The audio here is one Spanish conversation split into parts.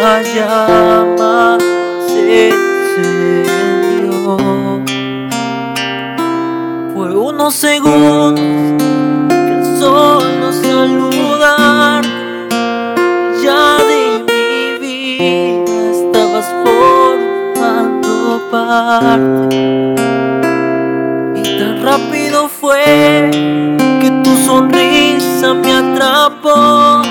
la llama se encendió. Fue unos segundos que solo saludar ya de mi vida estabas formando parte. Y tan rápido fue que tu sonrisa me atrapó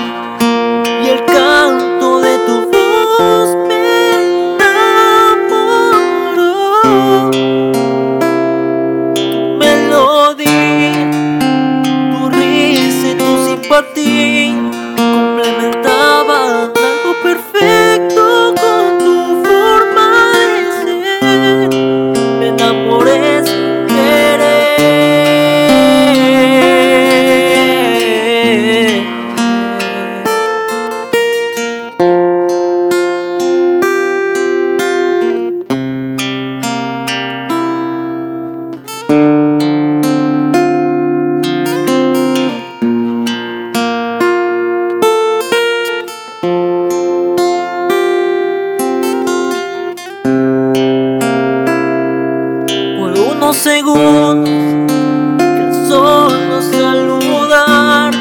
unos segundos que solo saludar.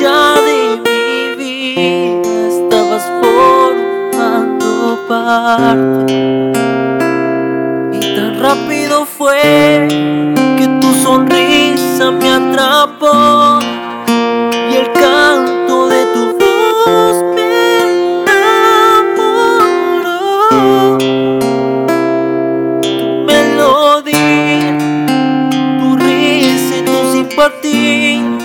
Ya de mi vida estabas formando parte. Y tan rápido fue que tu sonrisa me atrapó aplaudir, tu risa y tu simpatía.